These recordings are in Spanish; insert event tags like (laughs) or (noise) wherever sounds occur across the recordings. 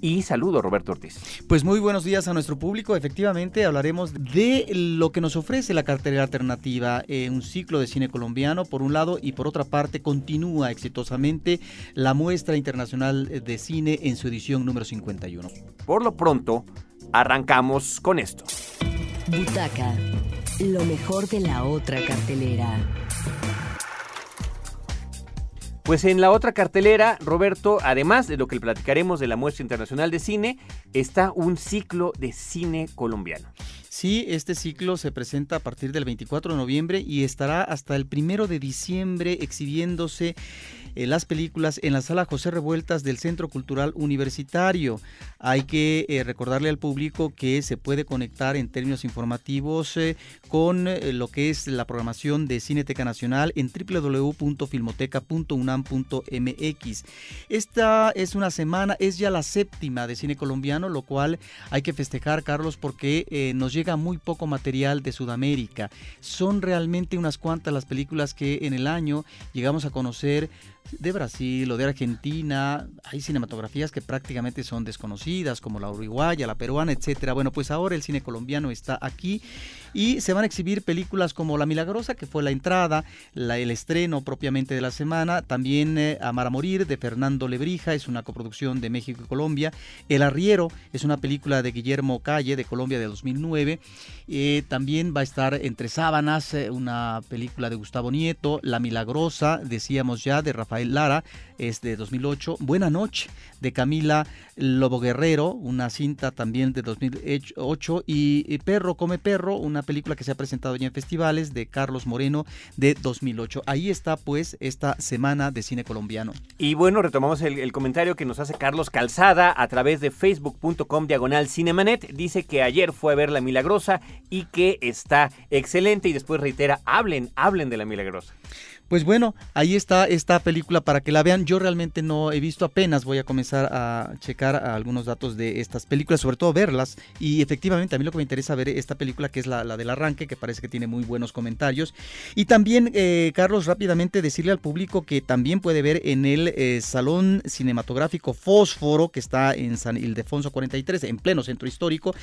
y saludo a Roberto Ortiz. Pues muy buenos días a nuestro público. Efectivamente, hablaremos de lo que nos ofrece la cartelera alternativa, eh, un ciclo de cine colombiano por un lado y por otra parte continúa exitosamente la muestra internacional de cine en su edición número 51. Por lo pronto, arrancamos con esto. Butaca, lo mejor de la otra cartelera. Pues en la otra cartelera, Roberto, además de lo que platicaremos de la muestra internacional de cine, está un ciclo de cine colombiano. Sí, este ciclo se presenta a partir del 24 de noviembre y estará hasta el primero de diciembre exhibiéndose eh, las películas en la sala José Revueltas del Centro Cultural Universitario. Hay que eh, recordarle al público que se puede conectar en términos informativos eh, con lo que es la programación de Cineteca Nacional en www.filmoteca.unam.mx. Esta es una semana, es ya la séptima de cine colombiano, lo cual hay que festejar, Carlos, porque nos llega muy poco material de Sudamérica. Son realmente unas cuantas las películas que en el año llegamos a conocer de Brasil o de Argentina. Hay cinematografías que prácticamente son desconocidas, como la uruguaya, la peruana, etcétera. Bueno, pues ahora el cine colombiano está aquí y se van a exhibir películas como La Milagrosa, que fue la entrada, la, el estreno propiamente de la semana. También eh, Amar a Morir, de Fernando Lebrija, es una coproducción de México y Colombia. El Arriero es una película de Guillermo Calle, de Colombia, de 2009. Eh, también va a estar Entre Sábanas, eh, una película de Gustavo Nieto. La Milagrosa, decíamos ya, de Rafael Lara, es de 2008. Buena Noche, de Camila Lobo Guerrero, una cinta también de 2008. Y Perro Come Perro, una película que se ha presentado ya en festivales, de Carlos Moreno, de 2008. Ahí está pues esta semana de cine colombiano. Y bueno, retomamos el, el comentario que nos hace Carlos Calzada a través de facebook.com diagonal cinemanet. Dice que ayer fue a ver La Milagrosa y que está excelente y después reitera, hablen, hablen de La Milagrosa. Pues bueno, ahí está esta película para que la vean. Yo realmente no he visto apenas, voy a comenzar a checar algunos datos de estas películas, sobre todo verlas. Y efectivamente a mí lo que me interesa ver esta película, que es la, del arranque, que parece que tiene muy buenos comentarios. Y también, eh, Carlos, rápidamente decirle al público que también puede ver en el eh, Salón Cinematográfico Fósforo, que está en San Ildefonso 43, en pleno centro histórico,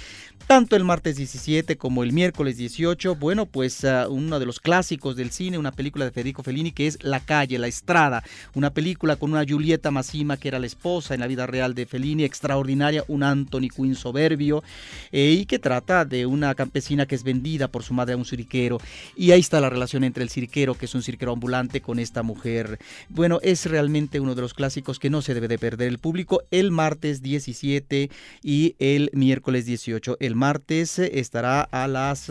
tanto el martes 17 como el miércoles 18. Bueno, pues uh, uno de los clásicos del cine, una película de Federico Fellini que es La calle, La estrada, una película con una Julieta Massima que era la esposa en la vida real de Fellini, extraordinaria, un Anthony Quinn soberbio eh, y que trata de una campesina que es vendida por su madre a un cirquero y ahí está la relación entre el cirquero, que es un cirquero ambulante, con esta mujer. Bueno, es realmente uno de los clásicos que no se debe de perder el público el martes 17 y el miércoles 18. El martes estará a las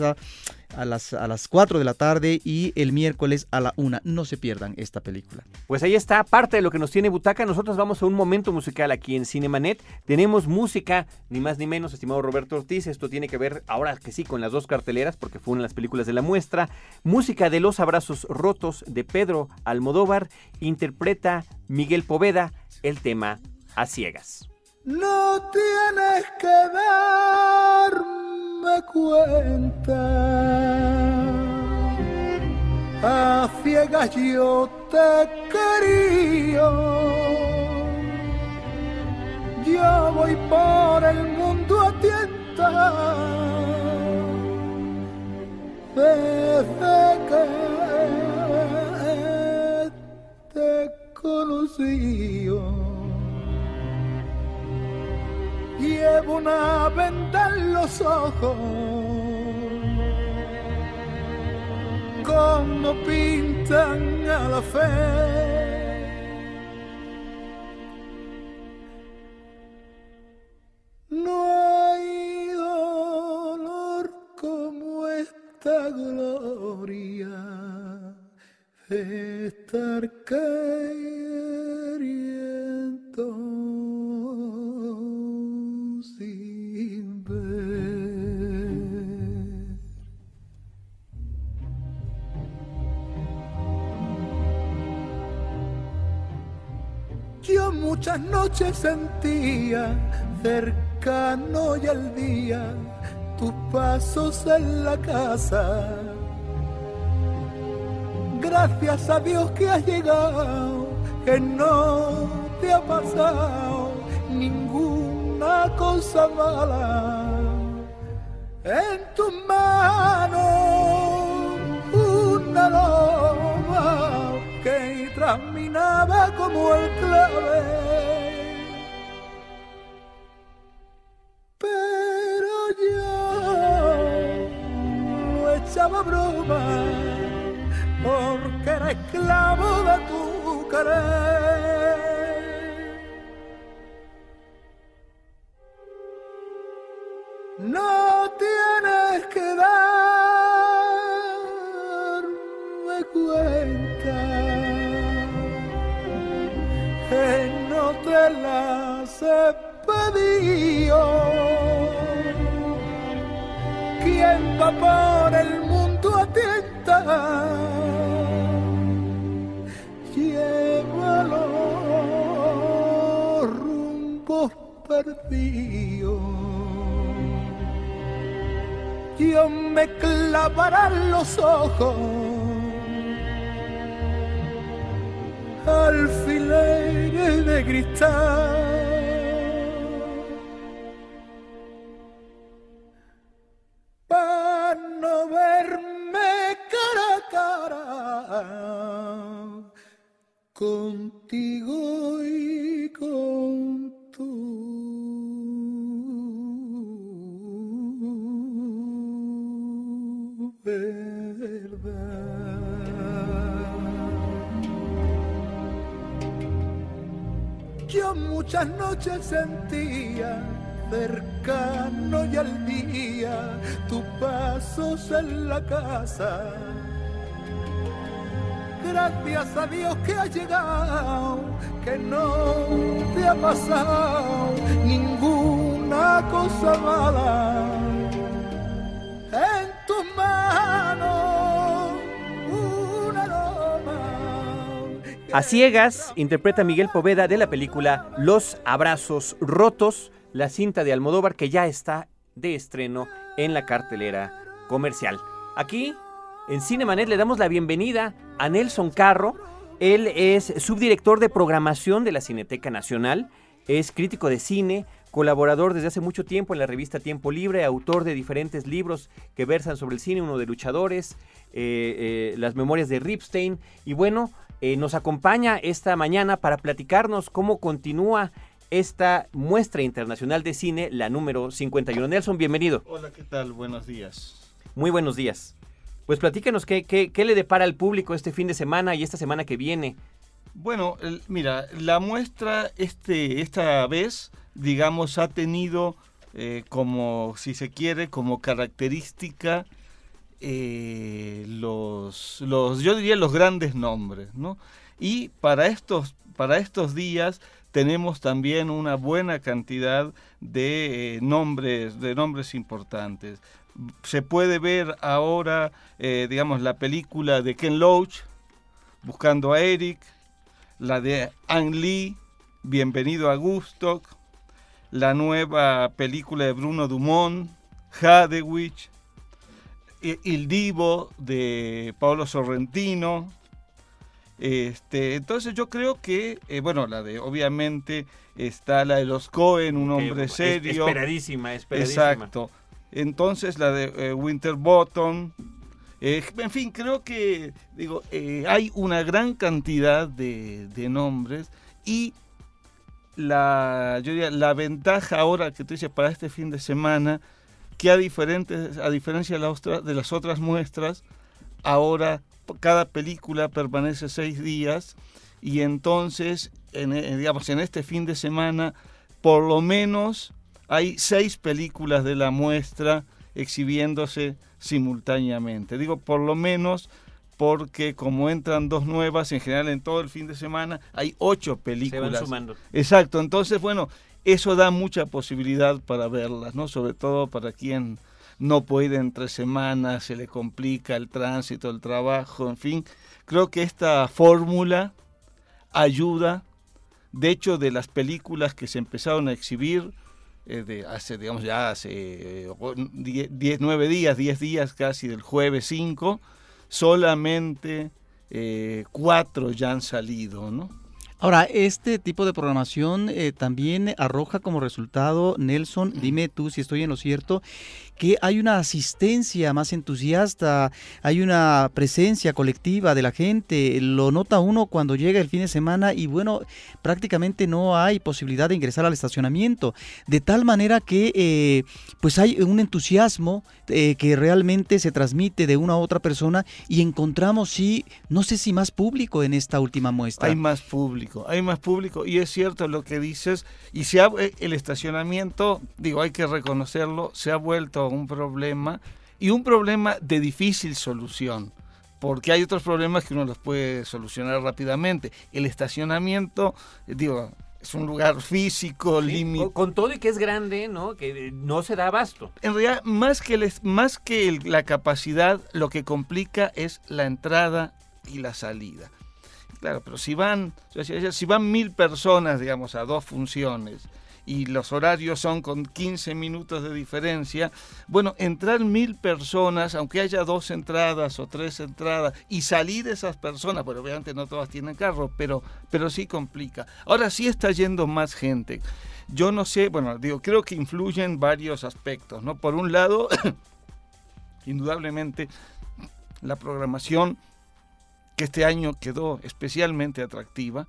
a las, a las 4 de la tarde y el miércoles a la 1. No se pierdan esta película. Pues ahí está parte de lo que nos tiene Butaca. Nosotros vamos a un momento musical aquí en Cinemanet. Tenemos música, ni más ni menos, estimado Roberto Ortiz. Esto tiene que ver, ahora que sí, con las dos carteleras, porque fue una de las películas de la muestra. Música de Los Abrazos Rotos de Pedro Almodóvar. Interpreta Miguel Poveda el tema A Ciegas. No tienes que darme cuenta. A ciegas yo te quería. Yo voy por el mundo a tienta. Desde que te conocí. Llevo una venda en los ojos, como pintan a la fe. No hay dolor como esta gloria de estar queriendo. Muchas noches sentía cercano y al día tus pasos en la casa. Gracias a Dios que has llegado, que no te ha pasado ninguna cosa mala. En tus manos que traminaba como el clave. Pero yo no echaba broma porque era esclavo de tu querer. No ¿Quién va el mundo atenta? Lleva los rumbos perdidos. Dios me clavará los ojos alfileres de cristal contigo y con tu verdad. Yo muchas noches sentía cercano y al día tus pasos en la casa. A que has llegado, que no te ha pasado ninguna cosa mala. En tus manos una aroma. A ciegas interpreta Miguel Poveda de la película Los Abrazos Rotos, la cinta de Almodóvar que ya está de estreno en la cartelera comercial. Aquí, en Cinemanet, le damos la bienvenida a Nelson Carro. Él es subdirector de programación de la Cineteca Nacional, es crítico de cine, colaborador desde hace mucho tiempo en la revista Tiempo Libre, autor de diferentes libros que versan sobre el cine, uno de luchadores, eh, eh, las memorias de Ripstein. Y bueno, eh, nos acompaña esta mañana para platicarnos cómo continúa esta muestra internacional de cine, la número 51. Nelson, bienvenido. Hola, ¿qué tal? Buenos días. Muy buenos días. Pues platícanos qué, qué, qué le depara al público este fin de semana y esta semana que viene. Bueno, mira, la muestra este, esta vez, digamos, ha tenido eh, como, si se quiere, como característica eh, los, los, yo diría los grandes nombres, ¿no? Y para estos, para estos días tenemos también una buena cantidad de eh, nombres, de nombres importantes. Se puede ver ahora, eh, digamos, la película de Ken Loach, Buscando a Eric, la de Ang Lee, Bienvenido a Gustock, la nueva película de Bruno Dumont, Hadewich, Il Divo de Paolo Sorrentino. Este, entonces yo creo que, eh, bueno, la de, obviamente, está la de los Cohen, un hombre es- serio. Esperadísima, esperadísima. Exacto. Entonces la de eh, Winterbottom. Eh, en fin, creo que digo eh, hay una gran cantidad de, nombres y la, yo la ventaja ahora que tú dices para este fin de semana que a, diferentes, a diferencia de, la de las otras muestras, ahora cada película permanece seis días y entonces, en, digamos, en este fin de semana, por lo menos hay seis películas de la muestra exhibiéndose simultáneamente. Digo por lo menos porque como entran dos nuevas, en general en todo el fin de semana hay ocho Se van películas. sumando. Exacto, entonces bueno, eso da mucha posibilidad para verlas, ¿no? Sobre todo para quien no puede ir entre semanas, se le complica el tránsito, el trabajo, en fin. Creo que esta fórmula ayuda De hecho, de las películas que se empezaron a exhibir, de hace, digamos, ya hace 10, 9 días, 10 días casi del jueves 5, solamente eh, cuatro ya han salido, ¿no? Ahora, este tipo de programación eh, también arroja como resultado, Nelson, dime tú si estoy en lo cierto, que hay una asistencia más entusiasta, hay una presencia colectiva de la gente, lo nota uno cuando llega el fin de semana y bueno, prácticamente no hay posibilidad de ingresar al estacionamiento, de tal manera que eh, pues hay un entusiasmo eh, que realmente se transmite de una a otra persona y encontramos sí, no sé si más público en esta última muestra. Hay más público, hay más público y es cierto lo que dices y se ha, eh, el estacionamiento, digo, hay que reconocerlo, se ha vuelto un problema y un problema de difícil solución, porque hay otros problemas que uno los puede solucionar rápidamente. El estacionamiento, digo, es un lugar físico, límite. Con todo y que es grande, ¿no? Que no se da abasto. En realidad, más que, más que la capacidad, lo que complica es la entrada y la salida. Claro, pero si van, si van mil personas, digamos, a dos funciones, y los horarios son con 15 minutos de diferencia, bueno, entrar mil personas, aunque haya dos entradas o tres entradas, y salir esas personas, bueno, obviamente no todas tienen carro, pero, pero sí complica. Ahora sí está yendo más gente. Yo no sé, bueno, digo, creo que influyen varios aspectos, ¿no? Por un lado, (coughs) indudablemente, la programación que este año quedó especialmente atractiva,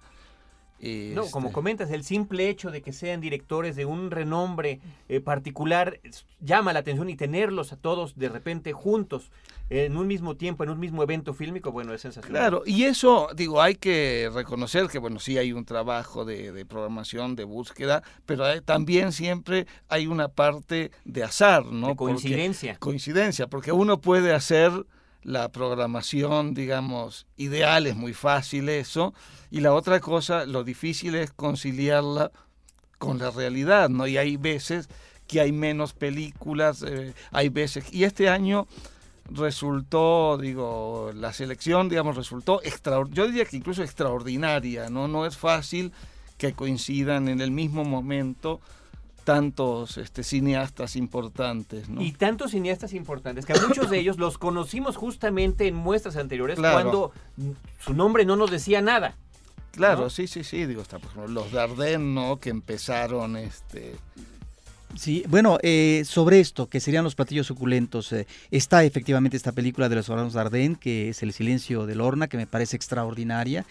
no, como este comentas, el simple hecho de que sean directores de un renombre eh, particular llama la atención y tenerlos a todos de repente juntos en un mismo tiempo, en un mismo evento fílmico, bueno, es sensacional. Claro, y eso, digo, hay que reconocer que, bueno, sí hay un trabajo de, programación, de búsqueda, pero también siempre hay una parte de azar, ¿no? coincidencia. coincidencia, porque uno puede hacer la programación, digamos, ideal, es muy fácil eso, y la otra cosa, lo difícil es conciliarla con la realidad, ¿no? Y hay veces que hay menos películas, eh, hay veces, y este año resultó, digo, la selección, digamos, resultó extraordinaria, yo diría que incluso extraordinaria, ¿no? No es fácil que coincidan en el mismo momento tantos este, cineastas importantes. Y tantos cineastas importantes, que a muchos de ellos los conocimos justamente en muestras anteriores cuando su nombre no nos decía nada. Claro, sí, sí, sí, digo, está, por los Dardenne, ¿no? Que empezaron, este... Sí, bueno, eh, sobre esto, que serían los platillos suculentos, eh, está efectivamente esta película de los hermanos Dardenne, que es El silencio del horna, que me parece extraordinaria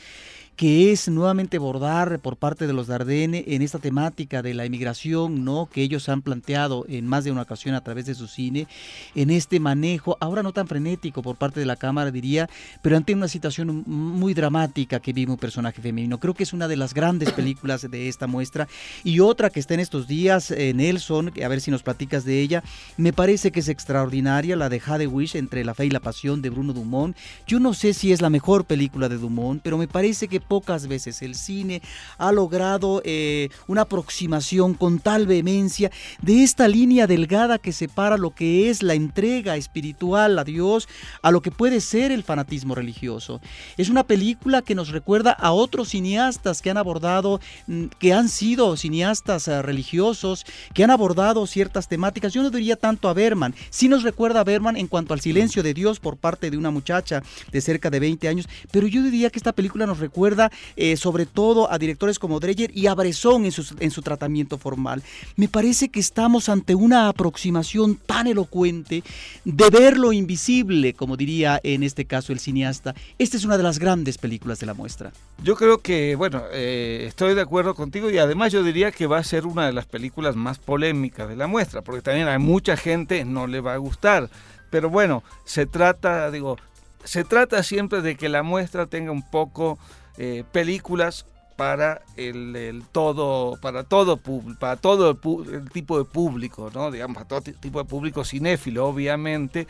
que es nuevamente bordar por parte de los Dardenne en esta temática de la emigración, ¿no? Que ellos han planteado en más de una ocasión a través de su cine, en este manejo, ahora no tan frenético por parte de la cámara, diría, pero ante una situación muy dramática que vive un personaje femenino. Creo que es una de las grandes (coughs) películas de esta muestra. Y otra que está en estos días, eh, Nelson, a ver si nos platicas de ella, me parece que es extraordinaria, la de Jade Wish, entre la fe y la pasión de Bruno Dumont. Yo no sé si es la mejor película de Dumont, pero me parece que pocas veces el cine ha logrado eh, una aproximación con tal vehemencia de esta línea delgada que separa lo que es la entrega espiritual a Dios a lo que puede ser el fanatismo religioso. Es una película que nos recuerda a otros cineastas que han abordado, mm, que han sido cineastas eh, religiosos, que han abordado ciertas temáticas. Yo no diría tanto a Berman, sí nos recuerda a Berman en cuanto al silencio de Dios por parte de una muchacha de cerca de 20 años, pero yo diría que esta película nos recuerda eh, sobre todo a directores como Dreyer y a Bresson en su, en su tratamiento formal. Me parece que estamos ante una aproximación tan elocuente de ver lo invisible, como diría en este caso el cineasta. Esta es una de las grandes películas de la muestra. Yo creo que, bueno, eh, estoy de acuerdo contigo y además yo diría que va a ser una de las películas más polémicas de la muestra, porque también a mucha gente no le va a gustar. Pero bueno, se trata, digo, se trata siempre de que la muestra tenga un poco eh, películas para el, todo para todo para todo el, tipo de público no digamos para todo tipo de público cinéfilo obviamente.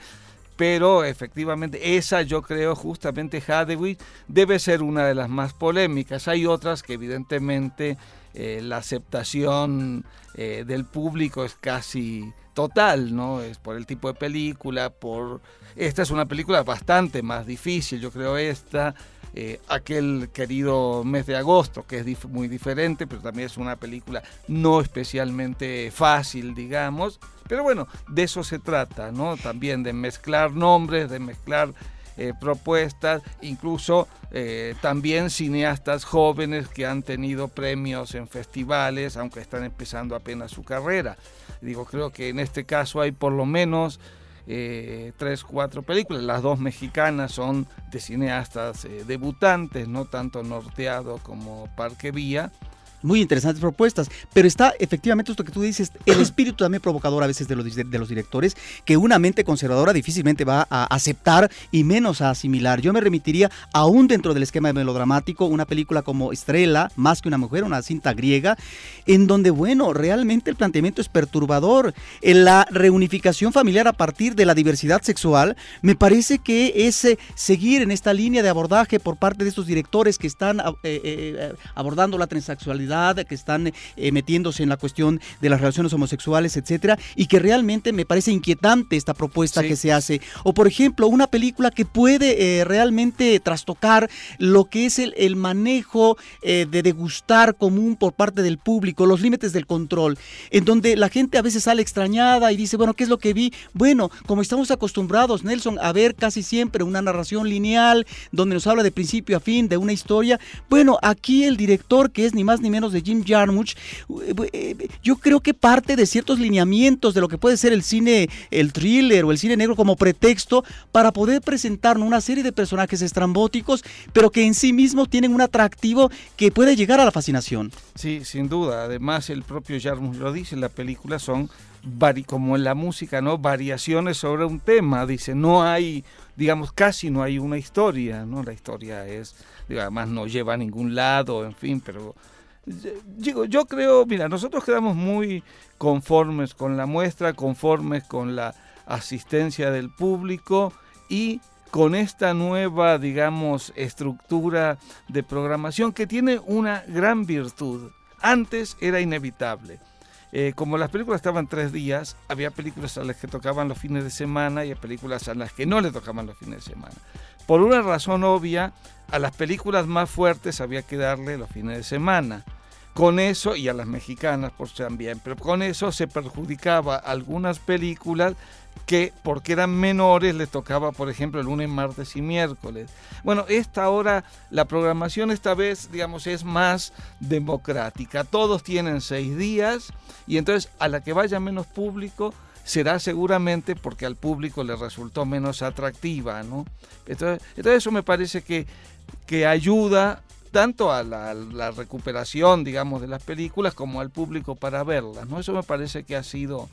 Pero efectivamente esa yo creo justamente Hadewig debe ser una de las más polémicas. Hay otras que evidentemente eh, la aceptación eh, del público es casi total, ¿no? Es por el tipo de película, por... Esta es una película bastante más difícil, yo creo esta. Eh, aquel querido mes de agosto, que es muy diferente, pero también es una película no especialmente fácil, digamos. Pero bueno, de eso se trata, ¿no? También de mezclar nombres, de mezclar eh, propuestas, incluso eh, también cineastas jóvenes que han tenido premios en festivales, aunque están empezando apenas su carrera. Digo, creo que en este caso hay por lo menos eh, tres, cuatro películas. Las dos mexicanas son de cineastas debutantes, no tanto Norteado como Parque Vía muy interesantes propuestas, pero está efectivamente esto que tú dices, el (coughs) espíritu también provocador a veces de los, de los directores, que una mente conservadora difícilmente va a aceptar y menos a asimilar. Yo me remitiría aún dentro del esquema melodramático, una película como Estrella, más que una mujer, una cinta griega, en donde, bueno, realmente el planteamiento es perturbador. En la reunificación familiar a partir de la diversidad sexual, me parece que es eh, seguir en esta línea de abordaje por parte de estos directores que están eh, eh, abordando la transexualidad que están eh, metiéndose en la cuestión de las relaciones homosexuales, etcétera, y que realmente me parece inquietante esta propuesta que se hace. O por ejemplo, una película que puede eh, realmente trastocar lo que es el, el manejo eh, de degustar común por parte del público, los límites del control, en donde la gente a veces sale extrañada y dice, bueno, ¿qué es lo que vi? Bueno, como estamos acostumbrados, Nelson, a ver casi siempre una narración lineal donde nos habla de principio a fin de una historia, bueno, aquí el director, que es ni más ni menos de Jim Jarmusch, eh, yo creo que parte de ciertos lineamientos de lo que puede ser el cine, el thriller o el cine negro como pretexto para poder presentarnos una serie de personajes estrambóticos, pero que en sí mismos tienen un atractivo que puede llegar a la fascinación. Sí, sin duda. Además, el propio Jarmusch lo dice, la película son como en la música, ¿no? Variaciones sobre un tema, dice, no hay, digamos, casi no hay una historia, ¿no? La historia es, además no lleva a ningún lado, en fin, pero Digo, yo creo, mira, nosotros quedamos muy conformes con la muestra, conformes con la asistencia del público y con esta nueva, digamos, estructura de programación que tiene una gran virtud. Antes era inevitable. Eh, como las películas estaban tres días, había películas a las que tocaban los fines de semana y películas a las que no le tocaban los fines de semana. Por una razón obvia, a las películas más fuertes había que darle los fines de semana. Con eso, y a las mexicanas por también, pero con eso se perjudicaba algunas películas que porque eran menores les tocaba, por ejemplo, el lunes, martes y miércoles. Bueno, esta hora, la programación esta vez, digamos, es más democrática. Todos tienen seis días y entonces a la que vaya menos público, será seguramente porque al público le resultó menos atractiva, ¿no? Entonces, entonces eso me parece que, que ayuda tanto a la, recuperación, digamos, de las películas como al público para verlas, ¿no? Eso me parece que ha sido,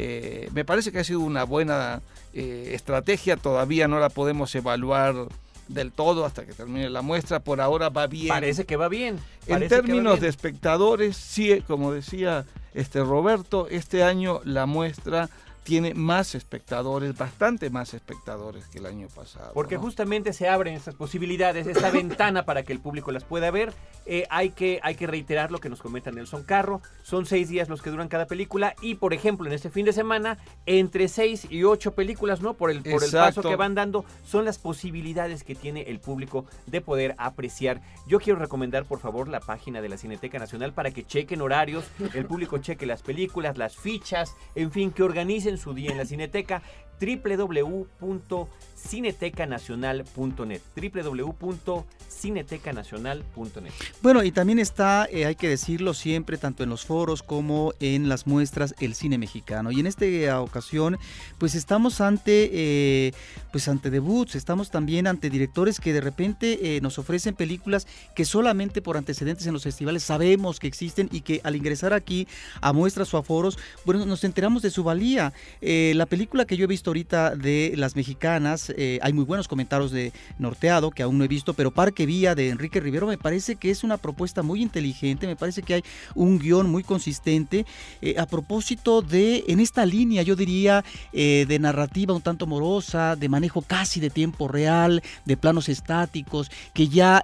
eh, me parece que ha sido una buena eh, estrategia, todavía no la podemos evaluar del todo hasta que termine la muestra, por ahora va bien. Parece que va bien. en términos de espectadores, sí, como decía este Roberto, este año la muestra tiene más espectadores, bastante más espectadores que el año pasado. Porque justamente se abren estas posibilidades, esta (coughs) ventana para que el público las pueda ver. Eh, hay, que, hay que reiterar lo que nos comenta Nelson Carro. Son seis días los que duran cada película y, por ejemplo, en este fin de semana, entre seis y ocho películas, ¿no? Por el, por el paso que van dando, son las posibilidades que tiene el público de poder apreciar. Yo quiero recomendar, por favor, la página de la Cineteca Nacional para que chequen horarios, el público cheque las películas, las fichas, en fin, que organicen su día en la Cineteca www.cinetecanacional.net www.cinetecanacional.net Bueno, y también está, eh, hay que decirlo siempre, tanto en los foros como en las muestras, el cine mexicano. Y en esta ocasión, pues estamos ante, eh, pues ante debuts, estamos también ante directores que de repente eh, nos ofrecen películas que solamente por antecedentes en los festivales sabemos que existen y que al ingresar aquí a muestras o a foros, bueno, nos enteramos de su valía. la película que yo he visto ahorita de las mexicanas, eh, hay muy buenos comentarios de Norteado, que aún no he visto, pero Parque Vía de Enrique Rivero me parece que es una propuesta muy inteligente, me parece que hay un guion muy consistente. Eh, a propósito de, en esta línea, yo diría, eh, de narrativa un tanto morosa, de manejo casi de tiempo real, de planos estáticos, que ya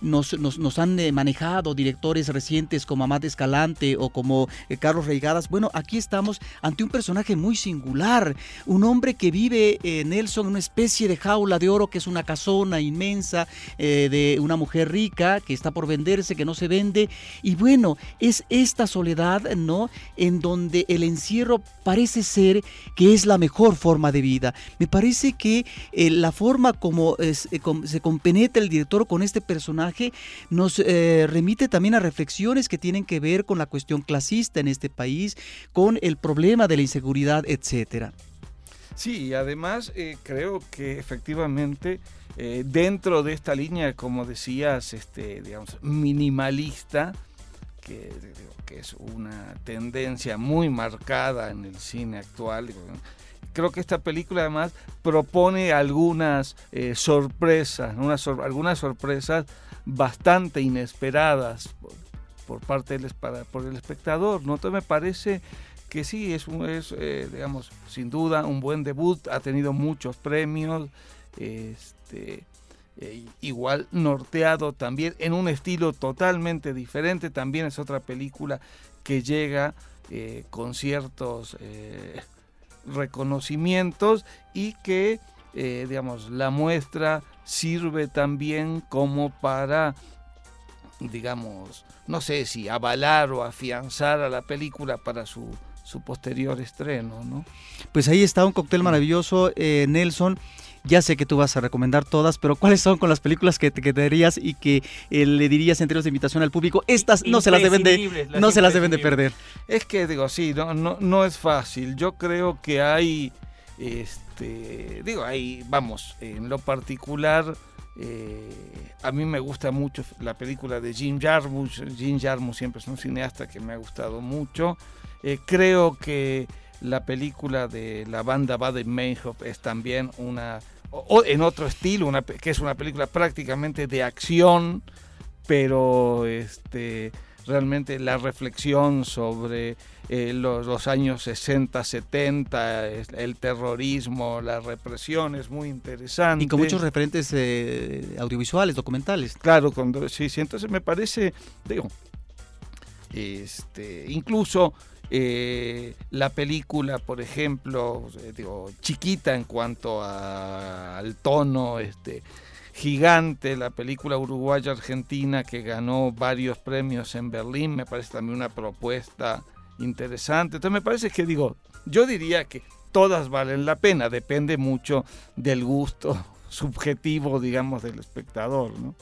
nos, nos, han manejado directores recientes como Amad Escalante o como Carlos Reigadas. Bueno, aquí estamos ante un personaje muy singular, un hombre que vive, eh, Nelson, en una especie de jaula de oro que es una casona inmensa eh, de una mujer rica que está por venderse, que no se vende. Y bueno, es esta soledad, ¿no? En donde el encierro parece ser que es la mejor forma de vida. Me parece que eh, la forma como, se compenetra el director con este personaje nos remite también a reflexiones que tienen que ver con la cuestión clasista en este país, con el problema de la inseguridad, etcétera. Sí, y además eh, creo que efectivamente eh, dentro de esta línea, como decías, este, digamos, minimalista, que, es una tendencia muy marcada en el cine actual, creo que esta película además propone algunas eh, sorpresas, unas, algunas sorpresas bastante inesperadas por, parte del por el espectador. ¿no? Entonces me parece que sí, es, es eh, digamos, sin duda un buen debut, ha tenido muchos premios, este, eh, igual norteado también, en un estilo totalmente diferente, también es otra película que llega eh, con ciertos reconocimientos y que, digamos, la muestra sirve también como para digamos, no sé si avalar o afianzar a la película para su su posterior estreno, ¿no? Pues ahí está un cóctel maravilloso, eh, Nelson. Ya sé que tú vas a recomendar todas, pero ¿cuáles son con las películas que te quedarías y que eh, le dirías en términos de invitación al público? Estas no se las deben de, no se las deben de perder. Es que digo, sí, no, no, no es fácil. Yo creo que hay, este, digo, hay, vamos, en lo particular, eh, a mí me gusta mucho la película de Jim Jarmusch. Jim Jarmusch siempre es un cineasta que me ha gustado mucho. Eh, creo que la película de la banda Baden Meinhof es también una, o, en otro estilo, una, que es una película prácticamente de acción, pero este, realmente la reflexión sobre eh, los, años 60, 70, el terrorismo, la represión es muy interesante. Y con muchos referentes eh, audiovisuales, documentales. Claro, sí, sí, entonces me parece, digo, este, incluso eh, la película, por ejemplo, eh, digo, chiquita en cuanto al tono, este, gigante, la película uruguaya-argentina que ganó varios premios en Berlín, me parece también una propuesta interesante. Entonces me parece que digo, yo diría que todas valen la pena, depende mucho del gusto (laughs) subjetivo, digamos, del espectador, ¿no?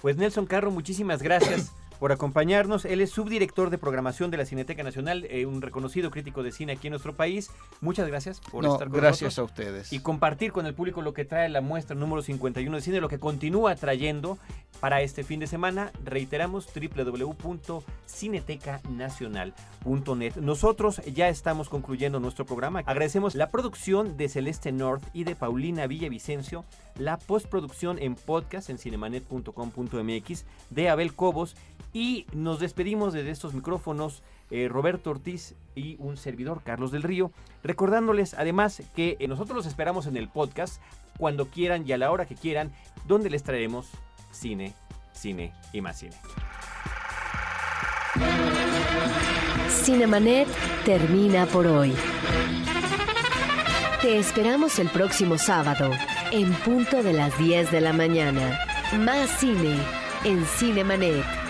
Pues Nelson Carro, muchísimas gracias. Por acompañarnos. Él es subdirector de programación de la Cineteca Nacional, eh, un reconocido crítico de cine aquí en nuestro país. Muchas gracias por estar con gracias nosotros. a ustedes. Y compartir con el público lo que trae la muestra número 51 de cine, lo que continúa trayendo para este fin de semana. Reiteramos www.cinetecanacional.net. Nosotros ya estamos concluyendo nuestro programa. Agradecemos la producción de Celeste North y de Paulina Villavicencio, la postproducción en podcast en cinemanet.com.mx de Abel Cobos y nos despedimos desde estos micrófonos eh, Roberto Ortiz y un servidor Carlos del Río, recordándoles además que eh, nosotros los esperamos en el podcast cuando quieran y a la hora que quieran, donde les traeremos cine, cine y más cine. Cinemanet termina por hoy. Te esperamos el próximo sábado, en punto de las 10 de la mañana. Más cine en Cinemanet.